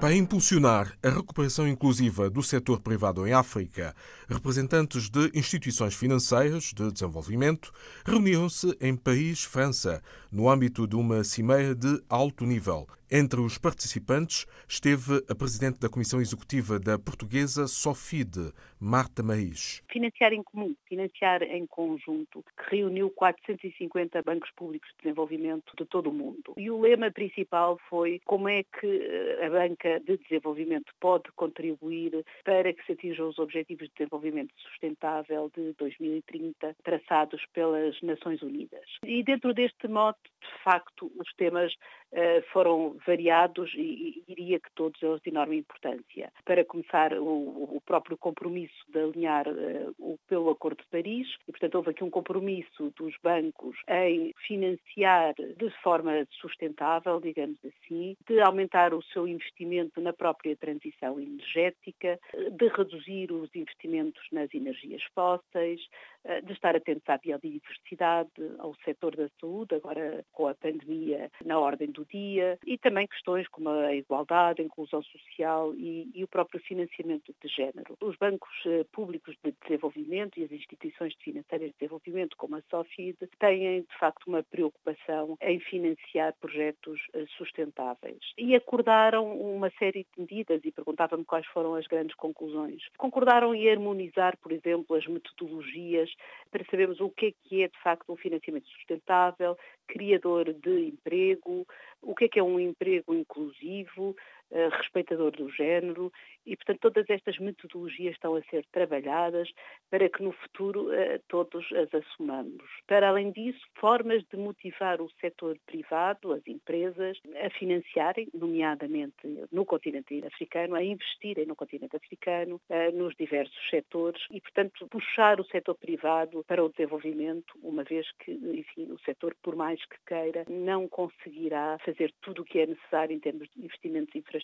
Para impulsionar a recuperação inclusiva do setor privado em África, representantes de instituições financeiras de desenvolvimento reuniram-se em Paris, França, no âmbito de uma cimeira de alto nível. Entre os participantes esteve a presidente da Comissão Executiva da portuguesa Sofide, Marta Maís. Financiar em comum, financiar em conjunto, que reuniu 450 bancos públicos de desenvolvimento de todo o mundo. E o lema principal foi como é que eh, a banca de desenvolvimento pode contribuir para que se atinjam os objetivos de desenvolvimento sustentável de 2030 traçados pelas Nações Unidas. E dentro deste mote, de facto, os temas uh, foram variados e, e, diria que todos eles de enorme importância. Para começar, o, o próprio compromisso de alinhar uh, o, pelo Acordo de Paris, e portanto houve aqui um compromisso dos bancos em financiar de forma sustentável, digamos assim, de aumentar o seu investimento na própria transição energética, de reduzir os investimentos nas energias fósseis, uh, de estar atentos à biodiversidade, ao setor da saúde, agora com a pandemia na ordem do dia, e também questões como a igualdade, a inclusão social e, e o próprio financiamento de género. Os bancos eh, públicos de desenvolvimento e as instituições financeiras de desenvolvimento, como a SOFID, têm de facto uma preocupação em financiar projetos eh, sustentáveis. E acordaram uma série de medidas e perguntava-me quais foram as grandes conclusões. Concordaram em harmonizar, por exemplo, as metodologias para sabermos o que é que é de facto um financiamento sustentável, criador de emprego, o que é que é um emprego inclusivo, respeitador do género e, portanto, todas estas metodologias estão a ser trabalhadas para que no futuro uh, todos as assumamos. Para além disso, formas de motivar o setor privado, as empresas, a financiarem, nomeadamente no continente africano, a investirem no continente africano, uh, nos diversos setores e, portanto, puxar o setor privado para o desenvolvimento, uma vez que, enfim, o setor, por mais que queira, não conseguirá fazer tudo o que é necessário em termos de investimentos infraestruturais,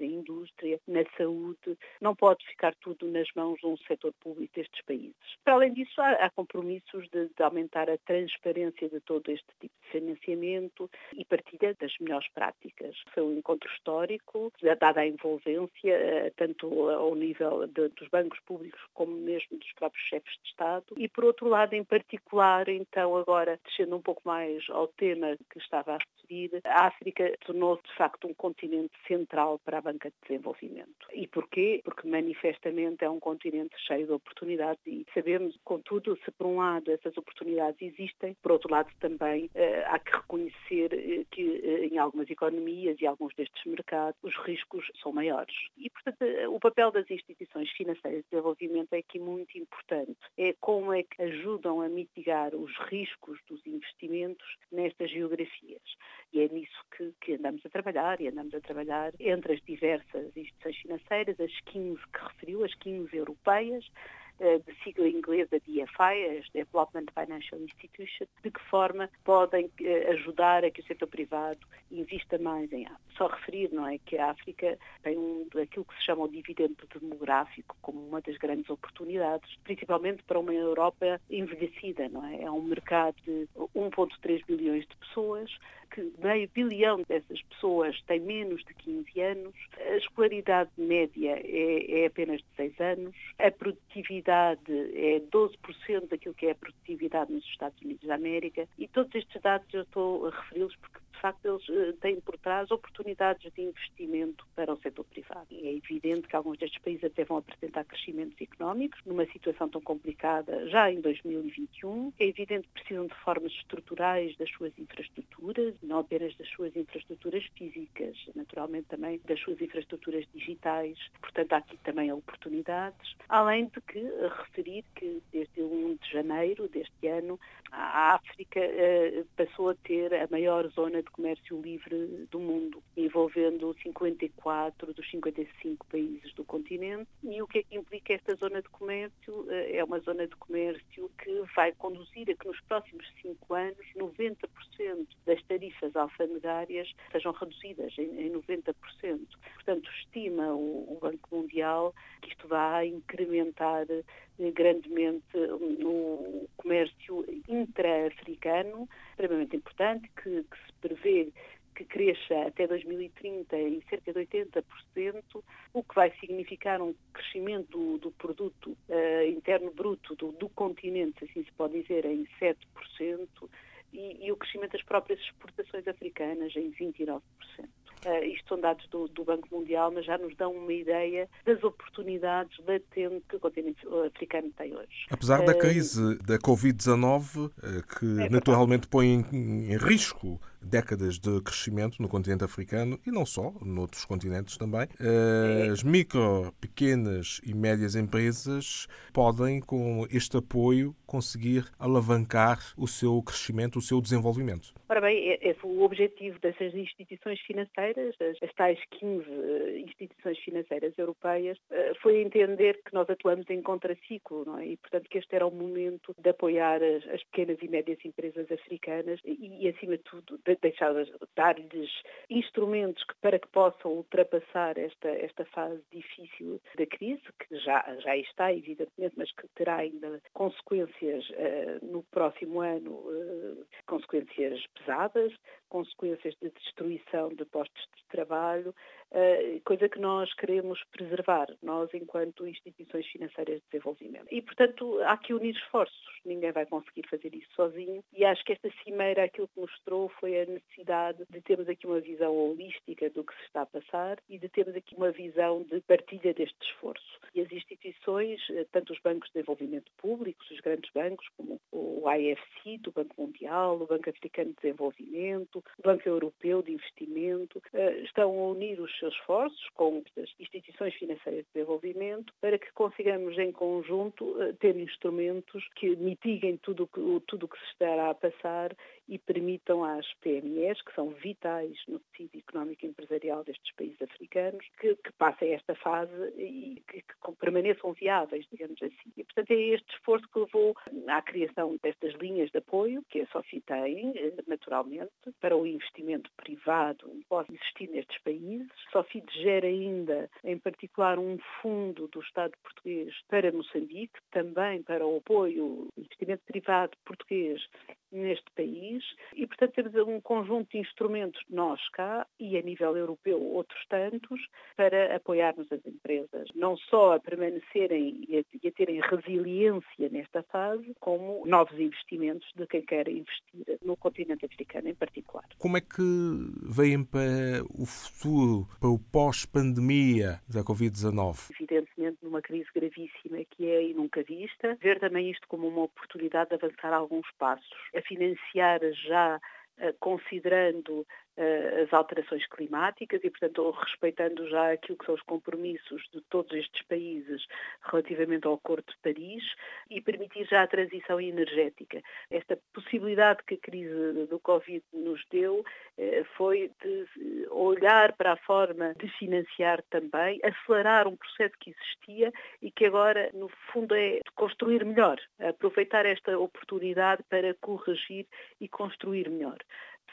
em indústria, na saúde. Não pode ficar tudo nas mãos de um setor público destes países. Para além disso, há, há compromissos de, de, aumentar a transparência de todo este tipo de financiamento e partilha das melhores práticas. Foi um encontro histórico, dada a envolvência, eh, tanto ao nível de, dos bancos públicos como mesmo dos próprios chefes de Estado. E, por outro lado, em particular, então, agora, descendo um pouco mais ao tema que estava a referir, a África tornou-se, de facto, um continente central para a banca de desenvolvimento. E porquê? Porque manifestamente é um continente cheio de oportunidades e sabemos, contudo, se por um lado essas oportunidades existem, por outro lado também eh, há que reconhecer eh, que eh, em algumas economias e alguns destes mercados os riscos são maiores. E, portanto, o papel das instituições financeiras de desenvolvimento é aqui muito importante. É como é que ajudam a mitigar os riscos dos investimentos nestas geografias. E é nisso que, que andamos a trabalhar e andamos a trabalhar entre as diversas instituições financeiras, as 15 que referiu, as 15 europeias, de sigla inglesa DFI, as Development Financial Institutions, de que forma podem eh, ajudar a que o setor privado invista mais em África. Só referir, não é, que a África tem um, aquilo que se chama o dividendo demográfico como uma das grandes oportunidades, principalmente para uma Europa envelhecida, não é? É um mercado de 1.3 bilhões de pessoas, que meio bilhão dessas pessoas têm menos de 15 anos, a escolaridade média é, é apenas de 6 anos, a produtividade é 12% daquilo que é a produtividade nos Estados Unidos da América e todos estes dados eu estou a referi-los porque facto eles eh, têm por trás oportunidades de investimento para o setor privado. E é evidente que alguns destes países até vão apresentar crescimentos económicos numa situação tão complicada já em 2021. É evidente que precisam de formas estruturais das suas infraestruturas, não apenas das suas infraestruturas físicas, naturalmente também das suas infraestruturas digitais. Portanto, há aqui também oportunidades. Além de que referir que desde 1 de janeiro deste ano a África eh, passou a ter a maior zona de comércio livre do mundo, envolvendo 54 dos 55 países do continente. E o que é que implica esta zona de comércio? Eh, é uma zona de comércio que vai conduzir a que nos próximos cinco anos 90% das tarifas alfandegárias sejam reduzidas em, 90%. Portanto, estima o, Banco Mundial que isto a incrementar grandemente no comércio intra-africano, extremamente importante, que, que se prevê que cresça até 2030 em cerca de 80%, o que vai significar um crescimento do, do produto uh, interno bruto do, do, continente, assim se pode dizer, em 7%, e, e o crescimento das próprias exportações africanas em 29%. Uh, isto são dados do, do, Banco Mundial, mas já nos dão uma ideia das oportunidades latentes que o continente africano tem hoje. Apesar da crise da Covid-19, uh, que é naturalmente põe em, em risco décadas de crescimento no continente africano e não só, noutros continentes também. As micro, pequenas e médias empresas podem, com este apoio, conseguir alavancar o seu crescimento, o seu desenvolvimento. Ora bem, é, é o objetivo dessas instituições financeiras, as, tais 15 eh, instituições financeiras europeias, eh, foi entender que nós atuamos em contraciclo, não é? E, portanto, que este era o momento de apoiar as, as pequenas e médias empresas africanas e, e acima de tudo, deixá-las, dar-lhes instrumentos que, para que possam ultrapassar esta, esta fase difícil da crise, que já, já está, evidentemente, mas que terá ainda consequências uh, no próximo ano, uh, consequências pesadas, consequências de destruição de postos de trabalho, uh, coisa que nós queremos preservar, nós enquanto instituições financeiras de desenvolvimento. E, portanto, há que unir esforços. Ninguém vai conseguir fazer isso sozinho e acho que esta cimeira aquilo que mostrou foi a necessidade de termos aqui uma visão holística do que se está a passar e de termos aqui uma visão de partilha deste esforço. E as instituições, eh, tanto os bancos de desenvolvimento públicos, os grandes bancos, como o IFC, do Banco Mundial, o Banco Africano de Desenvolvimento, o Banco Europeu de Investimento, eh, estão a unir os seus esforços com as instituições financeiras de desenvolvimento para que consigamos em conjunto eh, ter instrumentos que mitiguem tudo o que se estará a passar e permitam às PMEs, que são vitais no tecido económico e empresarial destes países africanos, que, que passem esta fase e que, que, permaneçam viáveis, digamos assim. E, portanto, é este esforço que levou à criação destas linhas de apoio, que a SOFI tem, eh, naturalmente, para o investimento privado que pode existir nestes países. A SOFI gera ainda, em particular, um fundo do Estado português para Moçambique, também para o apoio, investimento privado português neste país e, portanto, temos um conjunto de instrumentos, nós cá e a nível europeu outros tantos, para apoiarmos as empresas, não só a permanecerem e a, e a terem resiliência nesta fase, como novos investimentos de quem quer investir no continente africano em particular. Como é que veem para o futuro, para o pós-pandemia da Covid-19? Numa crise gravíssima que é e nunca vista, ver também isto como uma oportunidade de avançar alguns passos. A financiar já eh, considerando as alterações climáticas e, portanto, respeitando já aquilo que são os compromissos de todos estes países relativamente ao Acordo de Paris e permitir já a transição energética. Esta possibilidade que a crise do Covid nos deu uh, foi de olhar para a forma de financiar também, acelerar um processo que existia e que agora, no fundo, é construir melhor, aproveitar esta oportunidade para corrigir e construir melhor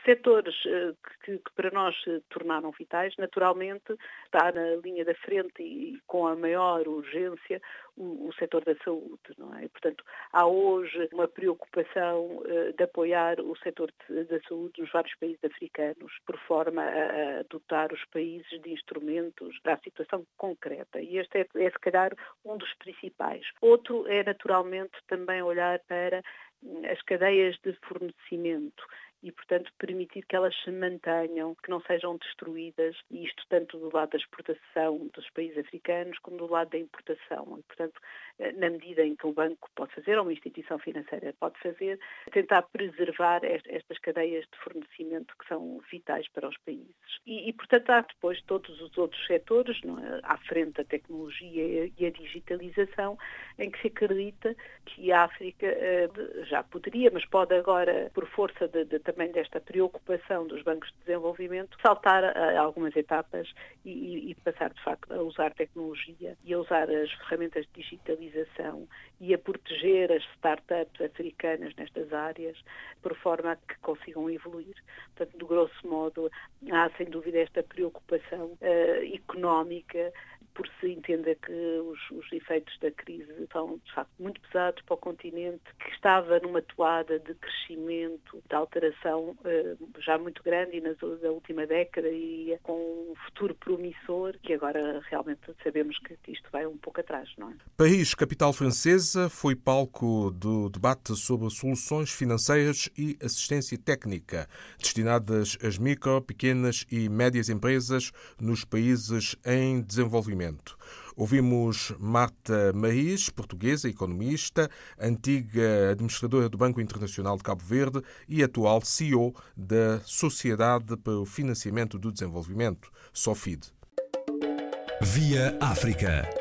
setores eh, que, que, para nós tornaram vitais, naturalmente está na linha da frente e com a maior urgência o, o setor da saúde, não é? Portanto, há hoje uma preocupação uh, de apoiar o setor de, da saúde nos vários países africanos, por forma a, a, dotar os países de instrumentos para a situação concreta. E este é, é, se calhar, um dos principais. Outro é, naturalmente, também olhar para hum, as cadeias de fornecimento e, portanto, permitir que elas se mantenham, que não sejam destruídas, e isto tanto do lado da exportação dos países africanos como do lado da importação. E, portanto, eh, na medida em que o banco pode fazer, ou uma instituição financeira pode fazer, tentar preservar estas cadeias de fornecimento que são vitais para os países. E, e portanto, há depois todos os outros setores, é? à frente da tecnologia e a digitalização, em que se acredita que a África eh, já poderia, mas pode agora, por força de também desta preocupação dos bancos de desenvolvimento, saltar algumas etapas e, e, passar, de facto, a usar tecnologia e a usar as ferramentas de digitalização e a proteger as startups africanas nestas áreas, por forma a que consigam evoluir. Portanto, do grosso modo, há sem dúvida esta preocupação uh, económica por se entender que os, os efeitos da crise são, de facto, muito pesados para o continente, que estava numa toada de crescimento, de alteração eh, já muito grande e na, na última década e com um futuro promissor, que agora realmente sabemos que pouco atrás, não é? Paris, capital francesa, foi palco do debate sobre soluções financeiras e assistência técnica destinadas às micro, pequenas e médias empresas nos países em desenvolvimento. Ouvimos Marta Maís, portuguesa, economista, antiga administradora do Banco Internacional de Cabo Verde e atual CEO da Sociedade para o Financiamento do Desenvolvimento, SOFID. Via África.